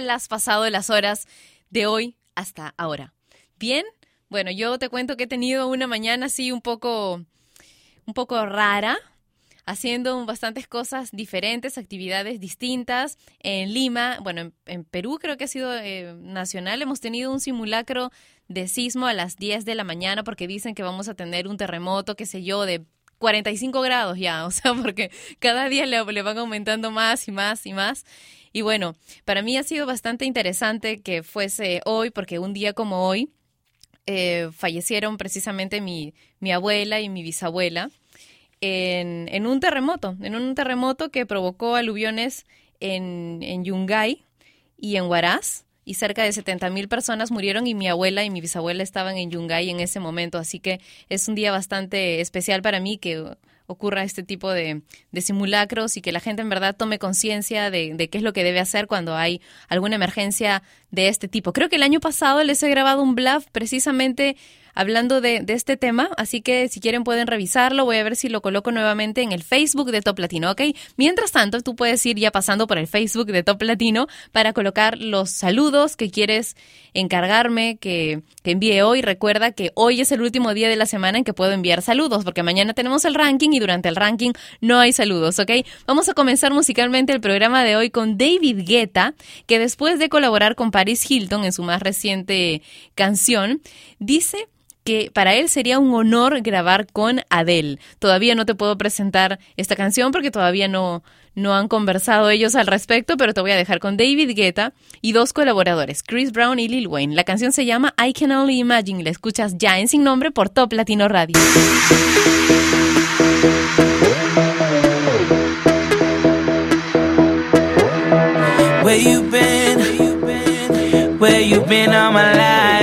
Las pasado las horas de hoy hasta ahora? ¿Bien? Bueno, yo te cuento que he tenido una mañana así un poco, un poco rara, haciendo bastantes cosas diferentes, actividades distintas. En Lima, bueno, en, Perú creo que ha sido eh, nacional, hemos tenido un simulacro de sismo a las 10 de la mañana porque dicen que vamos a tener un terremoto, qué sé yo, de 45 grados ya, o sea, porque cada día le van aumentando más y más y más. Y bueno, para mí ha sido bastante interesante que fuese hoy, porque un día como hoy eh, fallecieron precisamente mi, mi abuela y mi bisabuela en, en, un terremoto, en un terremoto que provocó aluviones en, en Yungay y en Huaraz y cerca de 70 mil personas murieron y mi abuela y mi bisabuela estaban en Yungay en ese momento, así que es un día bastante especial para mí que ocurra este tipo de, simulacros y que la gente en verdad tome conciencia de, de, qué es lo que debe hacer cuando hay alguna emergencia de este tipo. Creo que el año pasado les he grabado un bluff precisamente hablando de, este tema, así que si quieren pueden revisarlo, voy a ver si lo coloco nuevamente en el Facebook de Top Latino, ¿ok? Mientras tanto, tú puedes ir ya pasando por el Facebook de Top Latino para colocar los saludos que quieres encargarme que, que envíe hoy. Recuerda que hoy es el último día de la semana en que puedo enviar saludos, porque mañana tenemos el ranking y durante el ranking no hay saludos, ¿ok? Vamos a comenzar musicalmente el programa de hoy con David Guetta, que después de colaborar con Paris Hilton en su más reciente canción, dice que para él sería un honor grabar con Adele. Todavía no te puedo presentar esta canción porque todavía no, no han conversado ellos al respecto, pero te voy a dejar con David Guetta y dos colaboradores, Chris Brown y Lil Wayne. La canción se llama I Can Only Imagine. La escuchas ya en Sin Nombre por Top Latino Radio. Where you been? Where you been all my life?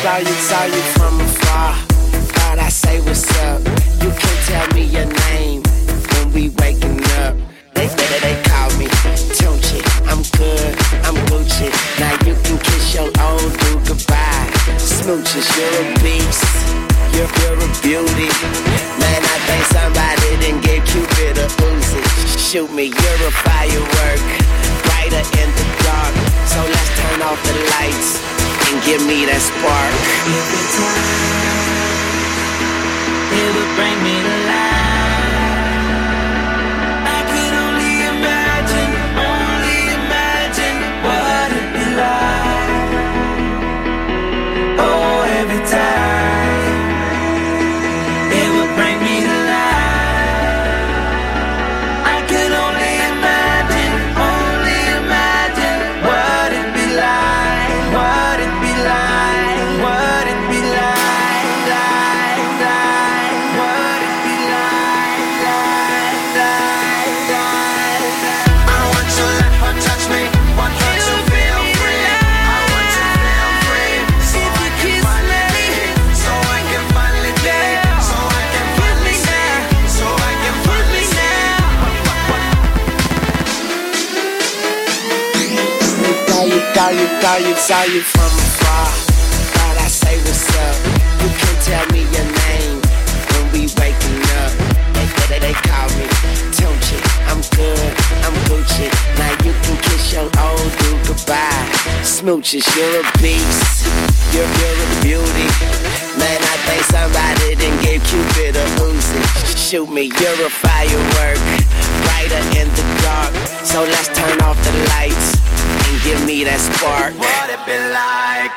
Salute, salute from You're, a beauty. Man, I think somebody didn't give Cupid a Uzi. Shoot me, you're a firework. Brighter in the dark. So let's turn off the lights and give me that spark. What it be like?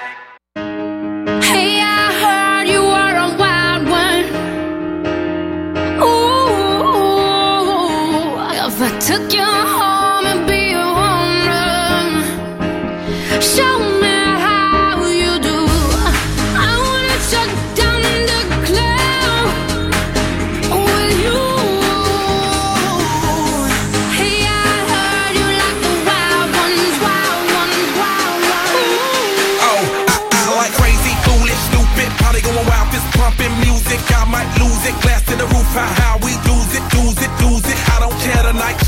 Hey, I heard you were a wild one. Ooh, if I took you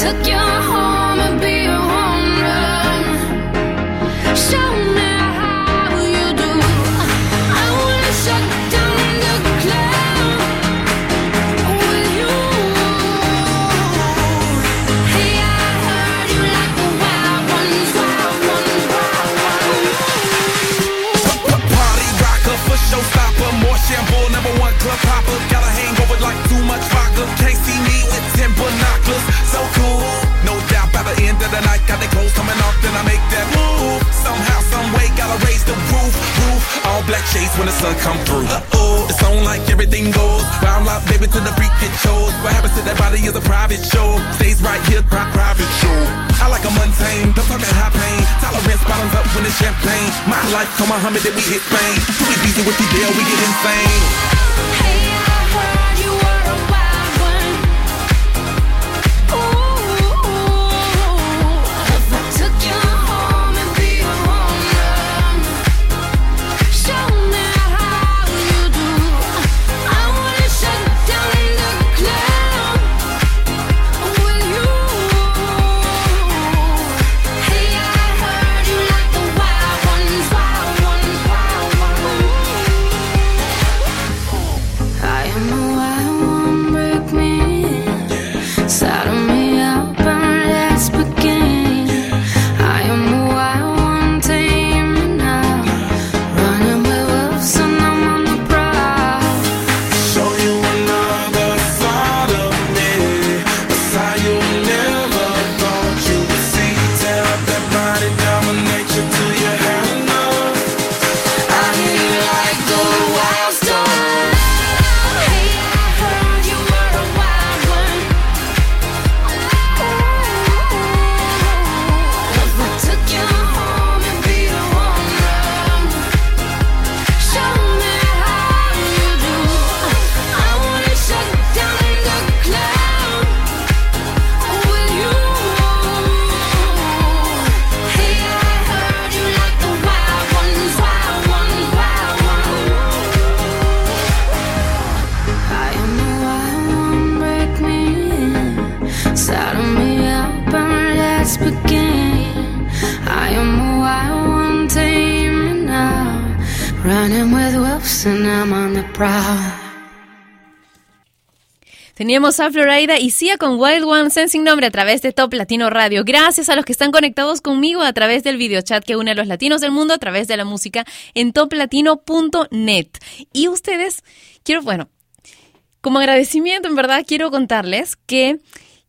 took you home and be a home run, show shades when the sun come through. Uh-oh, it's on like everything goes. Round lock, baby, to the freak it shows. What happens to that body is a private show. Stays right here, pri- private show. I like a mundane, don't talk that high pain. Tolerance bottoms up when it's champagne. My life, come Muhammad, then we hit Spain. Too easy with the deal, we get insane. Hey, I heard Teníamos a Florida y Sia con Wild One Sensing Nombre a través de Top Latino Radio. Gracias a los que están conectados conmigo a través del videochat que une a los latinos del mundo a través de la música en toplatino.net. Y ustedes, quiero, bueno, como agradecimiento, en verdad, quiero contarles que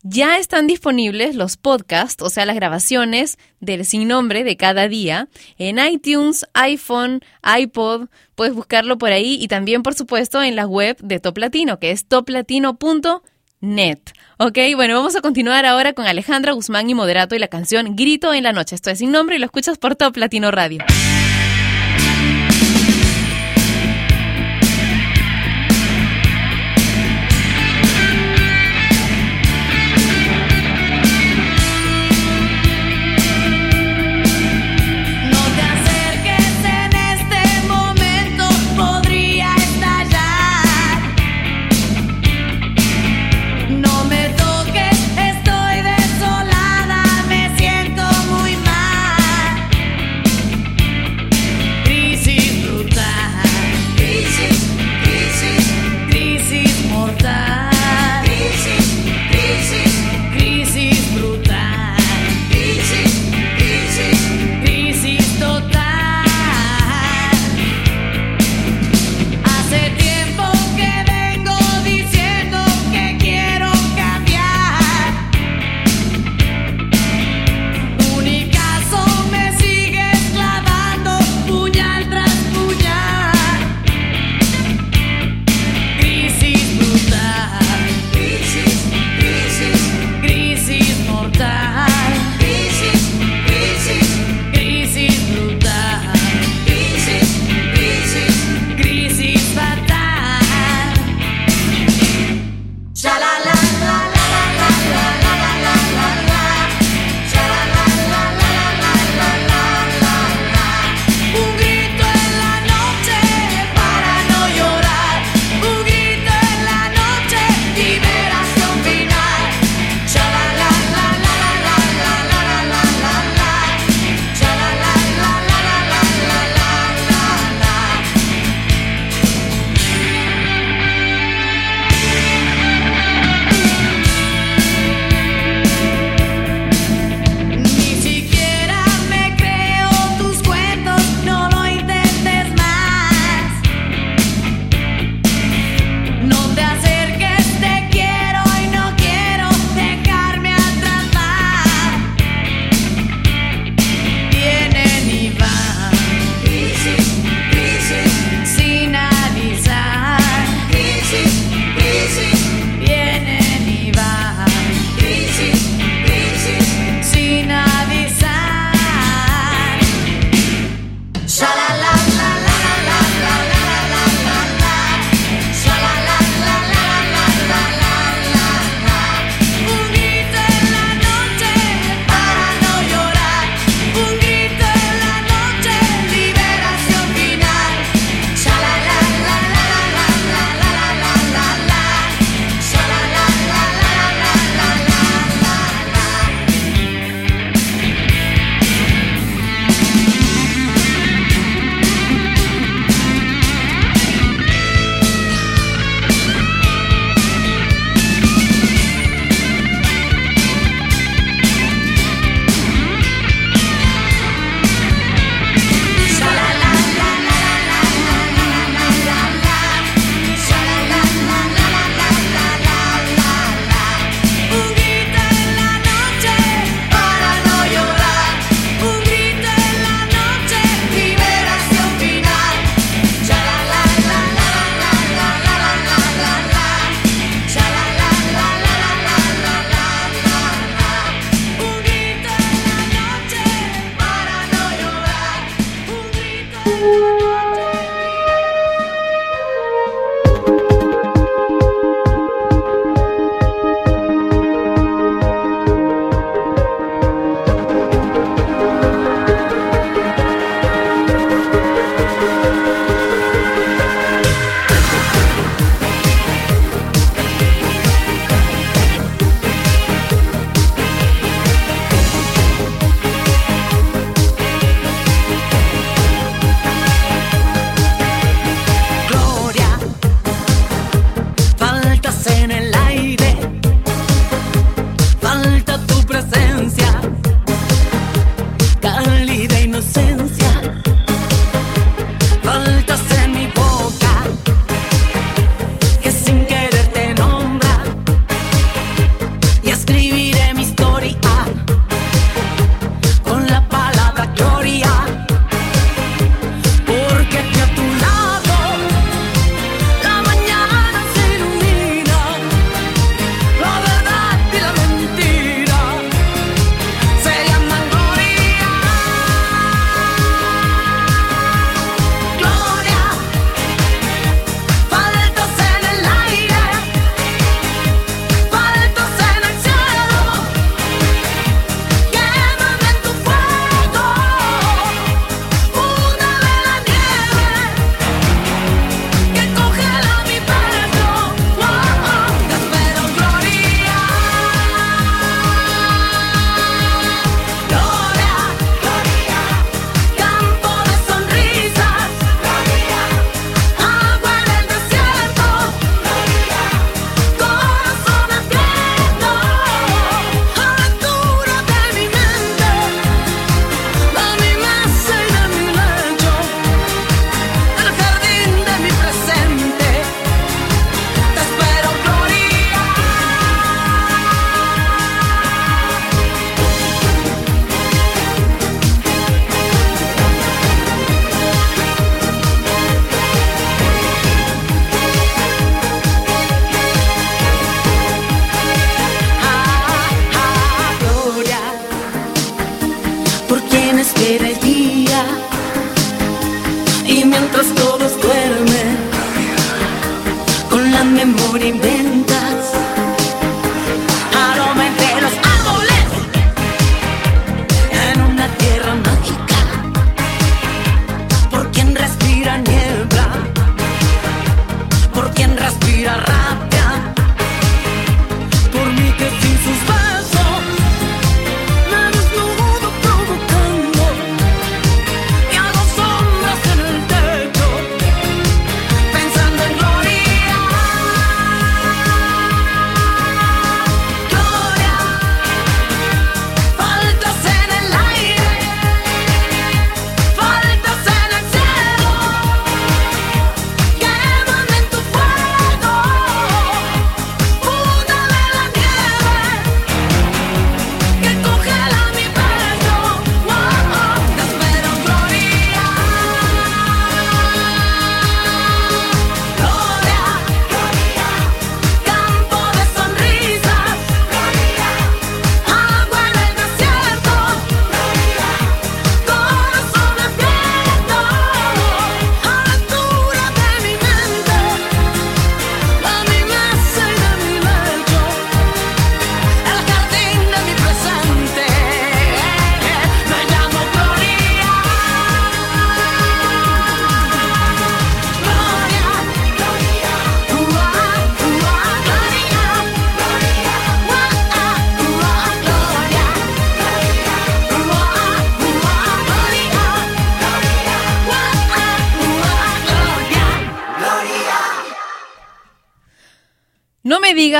ya están disponibles los podcasts, o sea, las grabaciones del sin nombre de cada día en iTunes, iPhone, iPod. Puedes buscarlo por ahí y también, por supuesto, en la web de Top Latino, que es toplatino.net. Net. Ok, bueno, vamos a continuar ahora con Alejandra Guzmán y Moderato y la canción Grito en la Noche. Esto es sin nombre y lo escuchas por Top Latino Radio.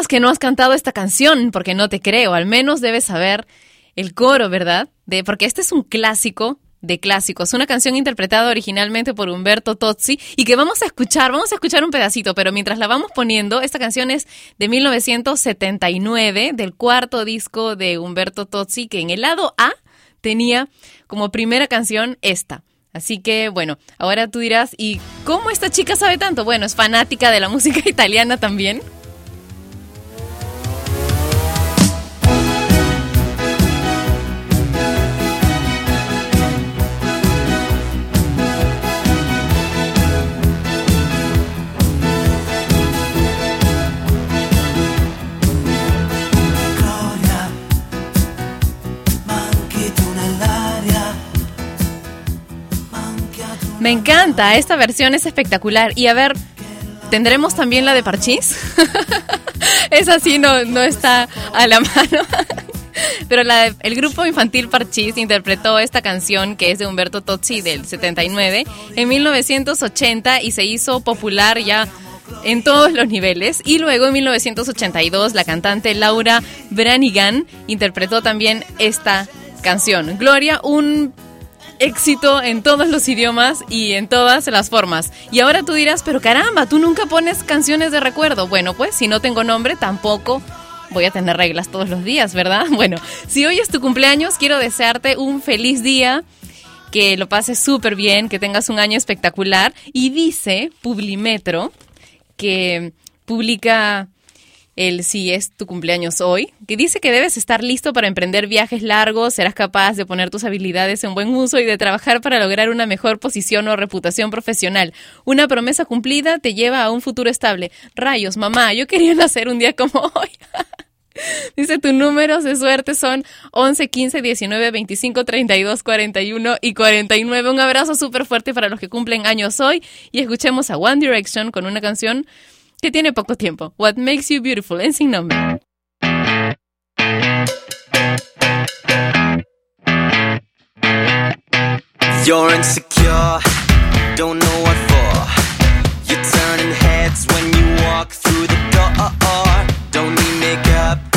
Que no has cantado esta canción, porque no te creo. Al menos debes saber el coro, ¿verdad? De, porque este es un clásico de clásicos, una canción interpretada originalmente por Humberto Tozzi y que vamos a escuchar, vamos a escuchar un pedacito, pero mientras la vamos poniendo, esta canción es de 1979, del cuarto disco de Humberto Tozzi, que en el lado A tenía como primera canción esta. Así que bueno, ahora tú dirás, ¿y cómo esta chica sabe tanto? Bueno, es fanática de la música italiana también. Me encanta, esta versión es espectacular. Y a ver, ¿tendremos también la de Parchís? Esa sí no, no está a la mano. Pero la el grupo infantil Parchís interpretó esta canción que es de Humberto Tozzi del 79 en 1980 y se hizo popular ya en todos los niveles. Y luego en 1982 la cantante Laura Branigan interpretó también esta canción. Gloria, un éxito en todos los idiomas y en todas las formas. Y ahora tú dirás, pero caramba, tú nunca pones canciones de recuerdo. Bueno, pues si no tengo nombre, tampoco voy a tener reglas todos los días, ¿verdad? Bueno, si hoy es tu cumpleaños, quiero desearte un feliz día. Que lo pases súper bien, que tengas un año espectacular. Y dice Publimetro, que publica el si es tu cumpleaños hoy, que dice que debes estar listo para emprender viajes largos, serás capaz de poner tus habilidades en buen uso y de trabajar para lograr una mejor posición o reputación profesional. Una promesa cumplida te lleva a un futuro estable. Rayos, mamá, yo quería nacer un día como hoy. Dice, tus números de suerte son 11, 15, 19, 25, 32, 41 y 49. Un abrazo súper fuerte para los que cumplen años hoy y escuchemos a One Direction con una canción que tiene poco tiempo. What Makes You Beautiful en sin nombre. You're insecure, don't know what for. You're turning heads when you walk through the door. Don't need makeup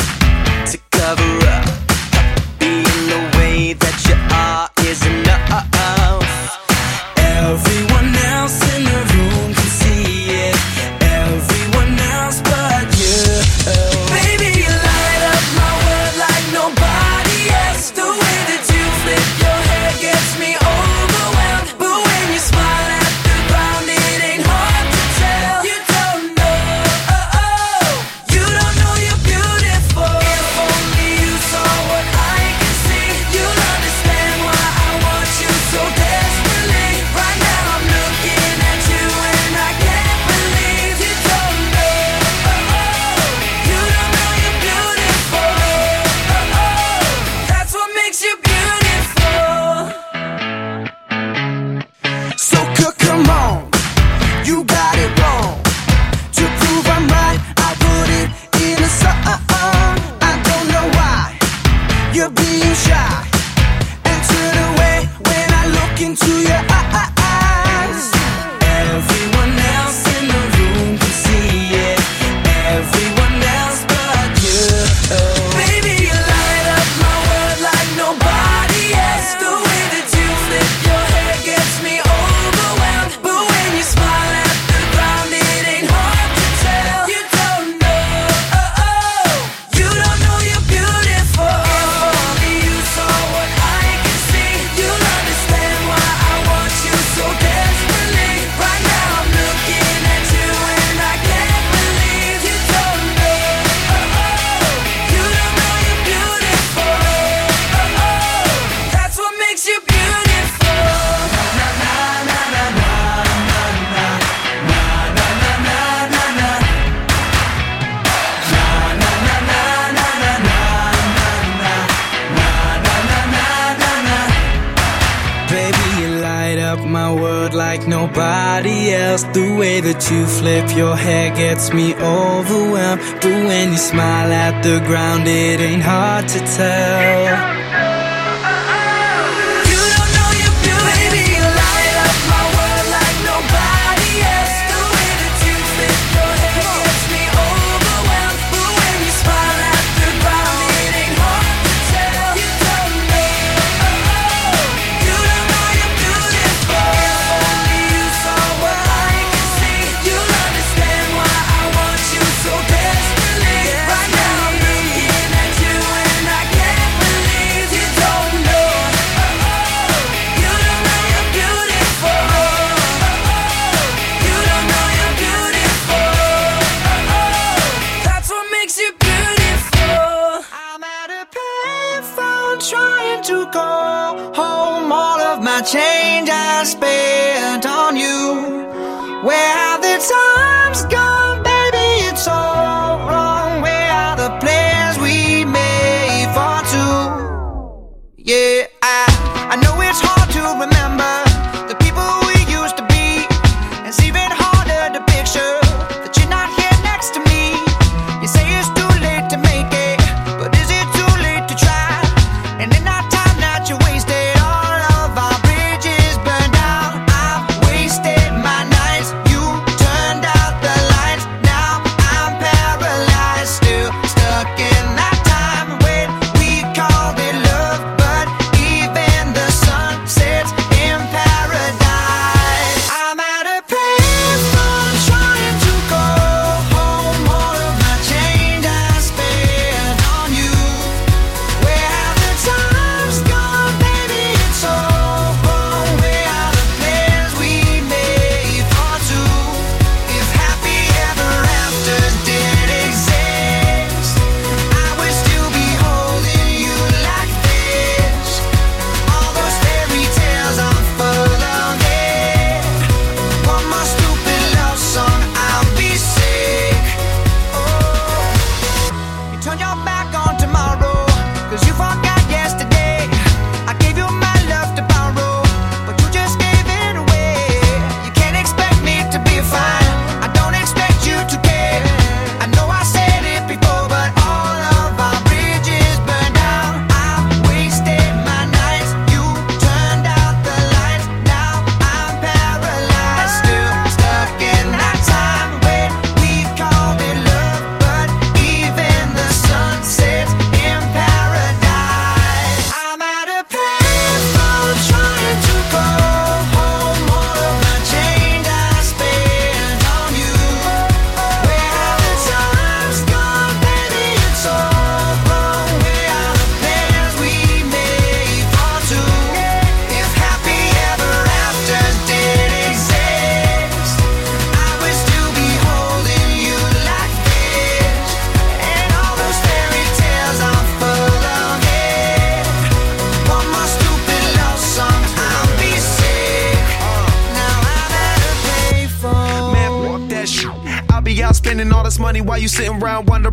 money while you sitting around wondering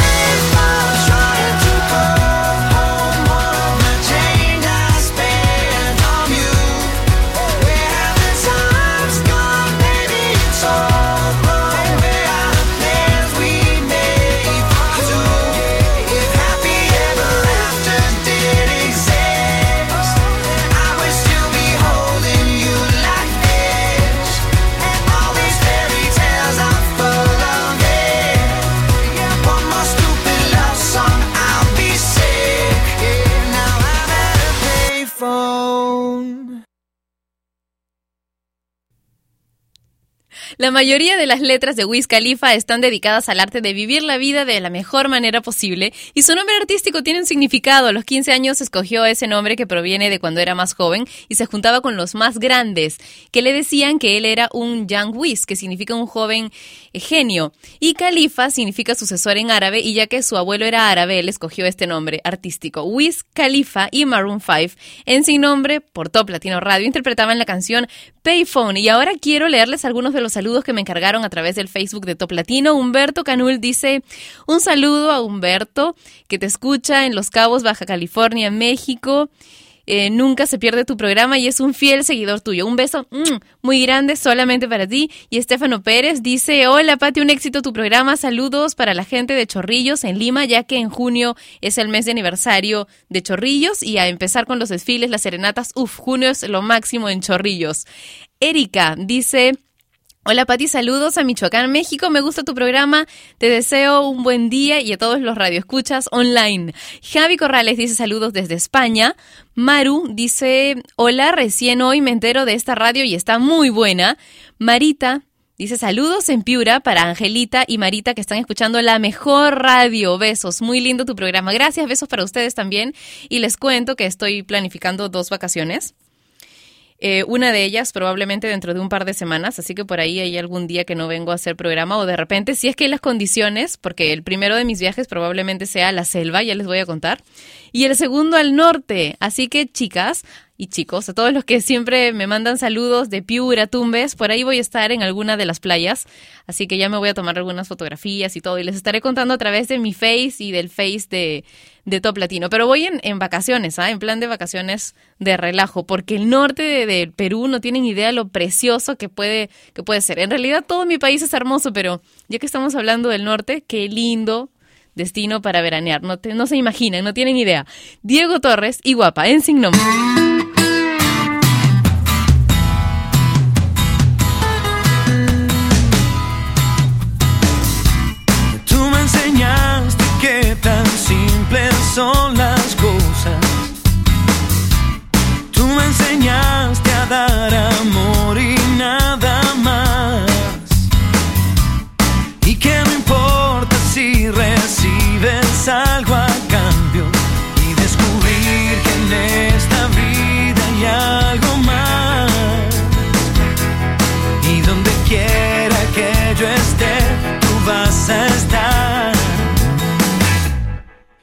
life. La mayoría de las letras de Wiz Khalifa están dedicadas al arte de vivir la vida de la mejor manera posible y su nombre artístico tiene un significado. A los 15 años escogió ese nombre que proviene de cuando era más joven y se juntaba con los más grandes, que le decían que él era un young Wiz, que significa un joven eh, genio. Y Khalifa significa sucesor en árabe y ya que su abuelo era árabe, él escogió este nombre artístico. Wiz Khalifa y Maroon 5 en sin nombre por Top Latino Radio interpretaban la canción Payphone y ahora quiero leerles algunos de los saludos que me encargaron a través del Facebook de Top Latino. Humberto Canul dice un saludo a Humberto que te escucha en Los Cabos, Baja California, México. Eh, nunca se pierde tu programa y es un fiel seguidor tuyo. Un beso mm, muy grande solamente para ti. Y Estefano Pérez dice, hola Pati, un éxito tu programa. Saludos para la gente de Chorrillos en Lima, ya que en junio es el mes de aniversario de Chorrillos y a empezar con los desfiles, las serenatas, uf, junio es lo máximo en Chorrillos. Erika dice... Hola Pati, saludos a Michoacán, México. Me gusta tu programa. Te deseo un buen día y a todos los radioescuchas online. Javi Corrales dice saludos desde España. Maru dice, hola, recién hoy me entero de esta radio y está muy buena. Marita dice saludos en Piura para Angelita y Marita que están escuchando la mejor radio. Besos, muy lindo tu programa. Gracias, besos para ustedes también. Y les cuento que estoy planificando dos vacaciones. Eh, una de ellas probablemente dentro de un par de semanas, así que por ahí hay algún día que no vengo a hacer programa o de repente, si es que hay las condiciones, porque el primero de mis viajes probablemente sea a la selva, ya les voy a contar, y el segundo al norte. Así que chicas y chicos, a todos los que siempre me mandan saludos de Piura, Tumbes, por ahí voy a estar en alguna de las playas, así que ya me voy a tomar algunas fotografías y todo, y les estaré contando a través de mi face y del face de, de Top Latino. Pero voy en, vacaciones, ¿ah? en plan de vacaciones de relajo, porque el norte de, de Perú no tienen idea lo precioso que puede, que puede ser. En realidad todo mi país es hermoso, pero ya que estamos hablando del norte, qué lindo destino para veranear. No, te- no se imaginan, no tienen idea. Diego Torres y Guapa, en Sin. Tú me enseñaste que tan simples son las cosas. Tú me enseñaste a dar amor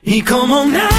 Y como un ángel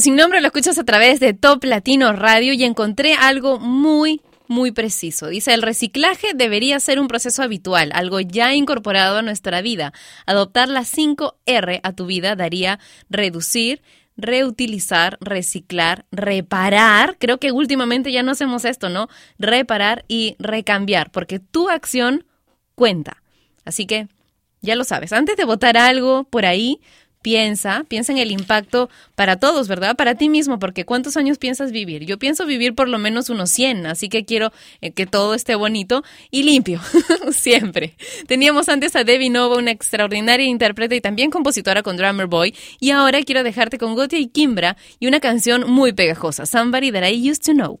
Sin Nombre lo escuchas a través de Top Latino Radio y encontré algo muy, muy preciso. Dice, el reciclaje debería ser un proceso habitual, algo ya incorporado a nuestra vida. Adoptar las 5 R a tu vida daría reducir, reutilizar, reciclar, reparar. Creo que últimamente ya no hacemos esto, ¿no? Reparar y recambiar, porque tu acción cuenta. Así que ya lo sabes, antes de votar algo por ahí, piensa, piensa en el impacto para todos, ¿verdad? Para ti mismo, porque ¿cuántos años piensas vivir? Yo pienso vivir por lo menos unos 100, así que quiero eh, que todo esté bonito y limpio, siempre. Teníamos antes a Debbie Nova, una extraordinaria intérprete y también compositora con Drummer Boy, y ahora quiero dejarte con Gotia y Kimbra y una canción muy pegajosa, Somebody That I Used to Know.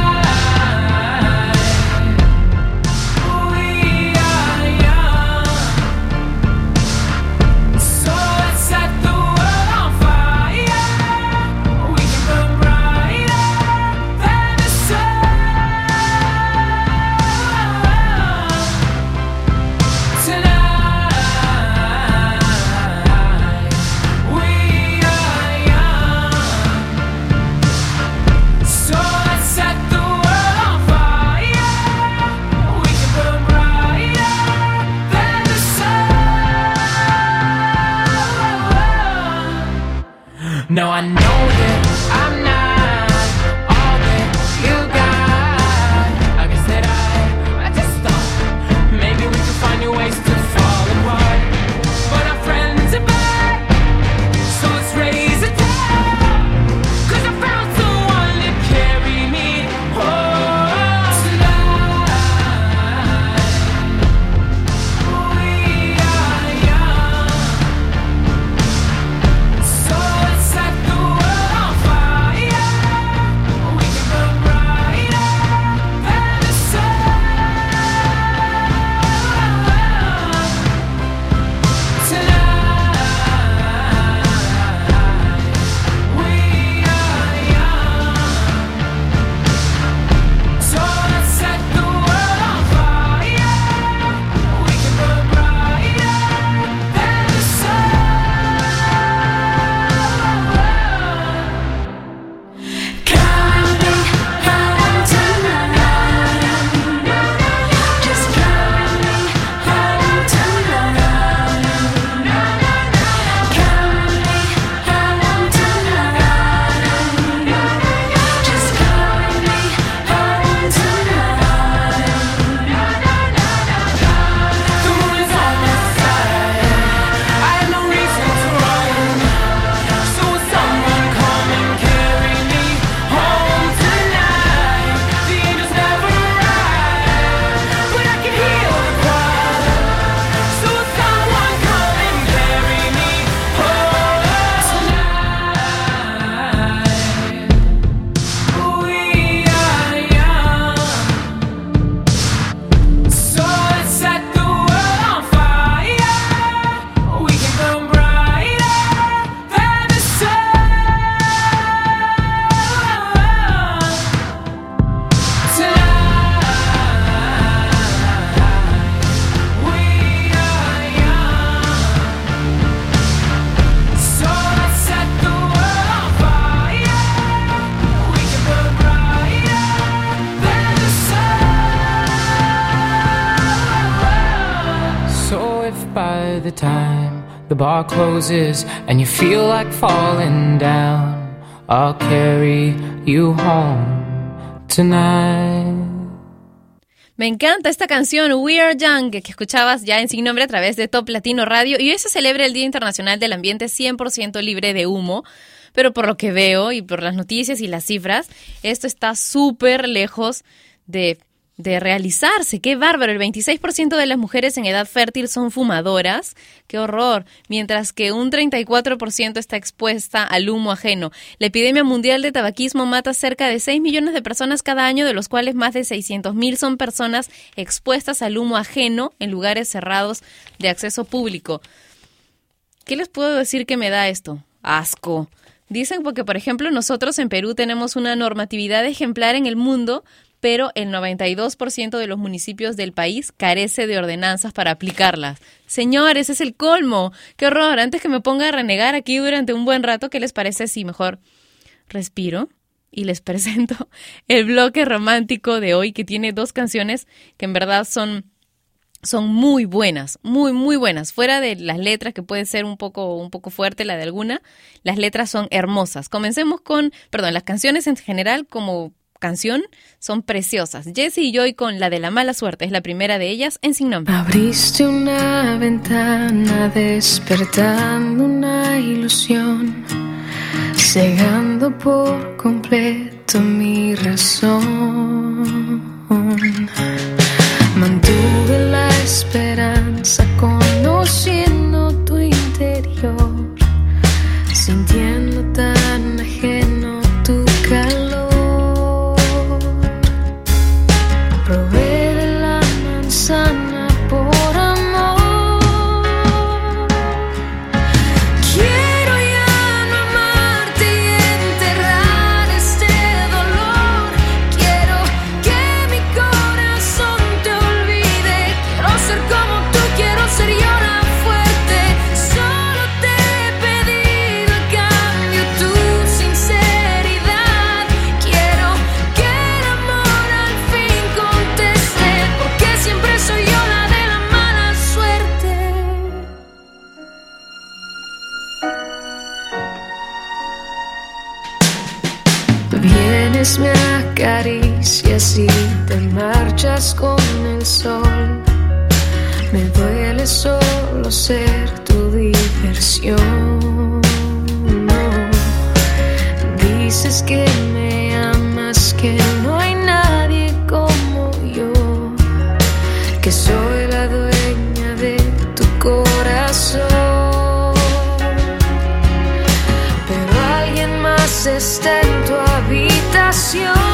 And you feel like falling down. I'll carry you home tonight. Me encanta esta canción We Are Young que escuchabas ya en Sin Nombre a través de Top Latino Radio y hoy se celebra el Día Internacional del Ambiente 100% libre de humo, pero por lo que veo y por las noticias y las cifras, esto está súper lejos de de realizarse. Qué bárbaro. El 26% de las mujeres en edad fértil son fumadoras. Qué horror. Mientras que un 34% está expuesta al humo ajeno. La epidemia mundial de tabaquismo mata cerca de 6 millones de personas cada año, de los cuales más de 600 mil son personas expuestas al humo ajeno en lugares cerrados de acceso público. ¿Qué les puedo decir que me da esto? Asco. Dicen porque, por ejemplo, nosotros en Perú tenemos una normatividad ejemplar en el mundo pero el 92% de los municipios del país carece de ordenanzas para aplicarlas. Señores, ese es el colmo. Qué horror. Antes que me ponga a renegar aquí durante un buen rato, ¿qué les parece si mejor respiro? Y les presento el bloque romántico de hoy que tiene dos canciones que en verdad son son muy buenas, muy muy buenas. Fuera de las letras que puede ser un poco un poco fuerte la de alguna, las letras son hermosas. Comencemos con, perdón, las canciones en general como canción son preciosas. Jessie y Joy con La de la mala suerte es la primera de ellas en Sin Nombre. Abriste una ventana despertando una ilusión, cegando por completo mi razón. Mantuve la esperanza conociendo tu interior, sintiendo y te marchas con el sol. Me duele solo ser tu diversión. Dices que me amas, que no hay nadie como yo, que soy la dueña de tu corazón. Pero alguien más está en tu habitación.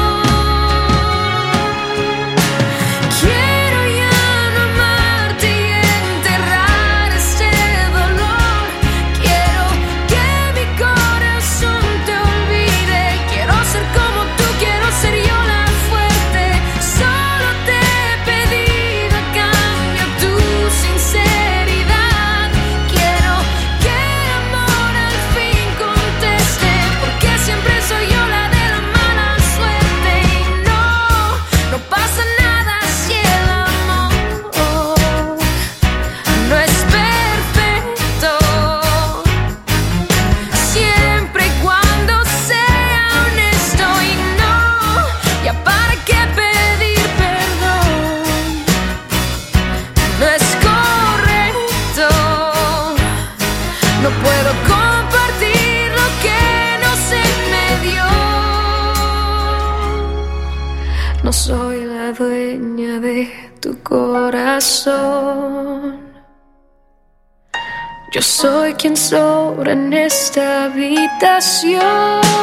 En esta habitación.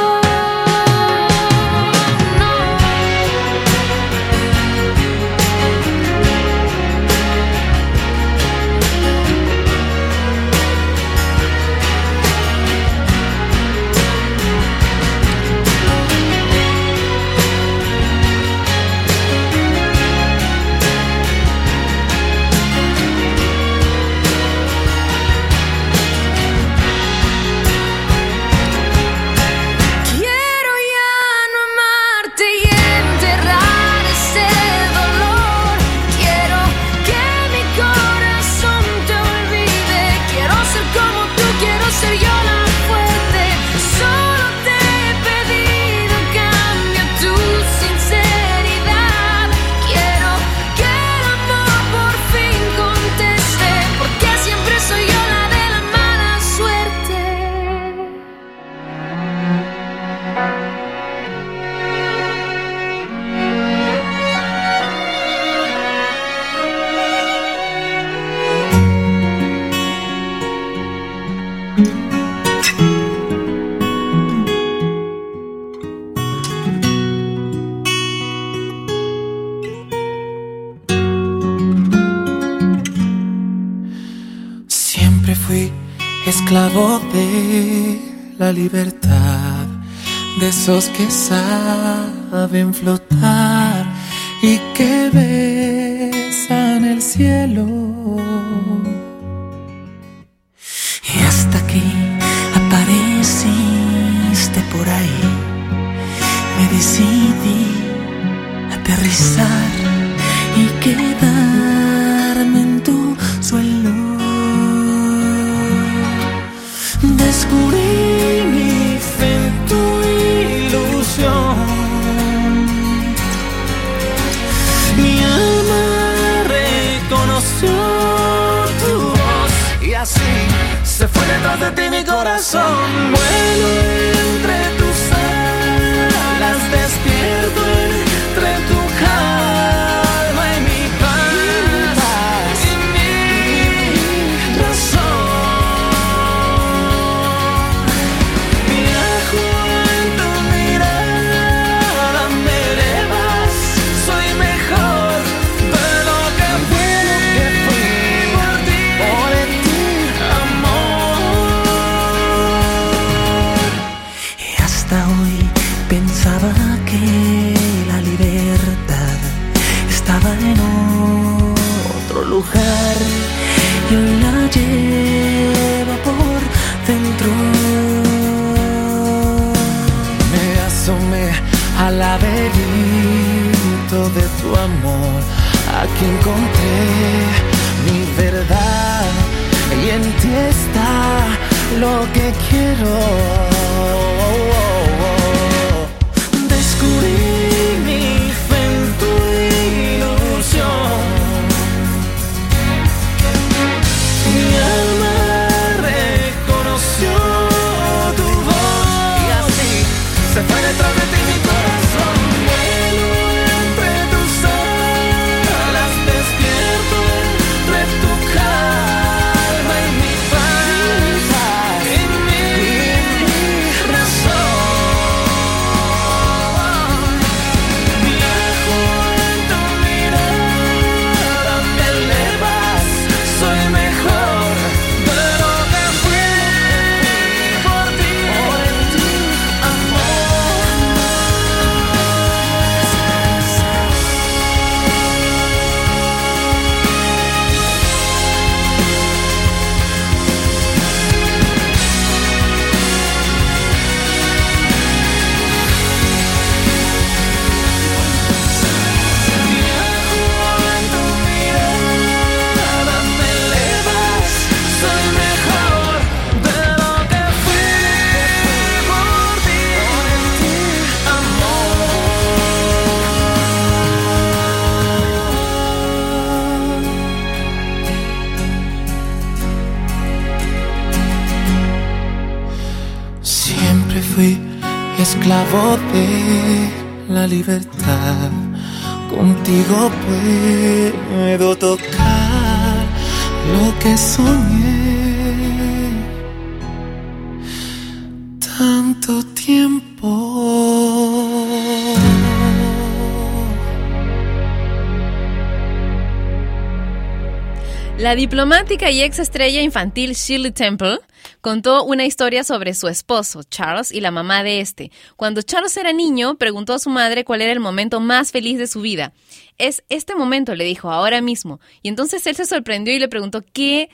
La libertad, de esos que saben flotar la libertad. Contigo puedo tocar lo que soñé tanto tiempo. La diplomática y ex estrella infantil Shirley Temple contó una historia sobre su esposo, Charles, y la mamá de este. Cuando Charles era niño, preguntó a su madre cuál era el momento más feliz de su vida. Es este momento, le dijo, ahora mismo. Y entonces él se sorprendió y le preguntó, ¿qué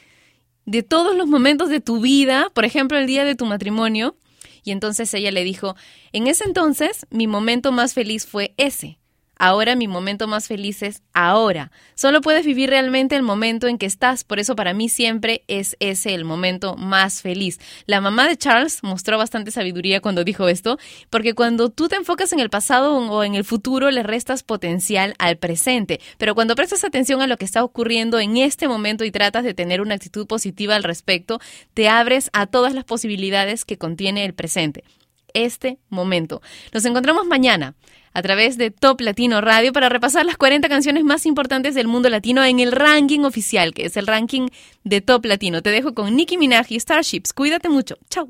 de todos los momentos de tu vida, por ejemplo, el día de tu matrimonio? Y entonces ella le dijo, en ese entonces mi momento más feliz fue ese. Ahora mi momento más feliz es ahora. Solo puedes vivir realmente el momento en que estás, por eso para mí siempre es ese el momento más feliz. La mamá de Charles mostró bastante sabiduría cuando dijo esto, porque cuando tú te enfocas en el pasado o en el futuro le restas potencial al presente, pero cuando prestas atención a lo que está ocurriendo en este momento y tratas de tener una actitud positiva al respecto, te abres a todas las posibilidades que contiene el presente este momento. Nos encontramos mañana a través de Top Latino Radio para repasar las 40 canciones más importantes del mundo latino en el ranking oficial, que es el ranking de Top Latino. Te dejo con Nicki Minaj y Starships. Cuídate mucho. Chao.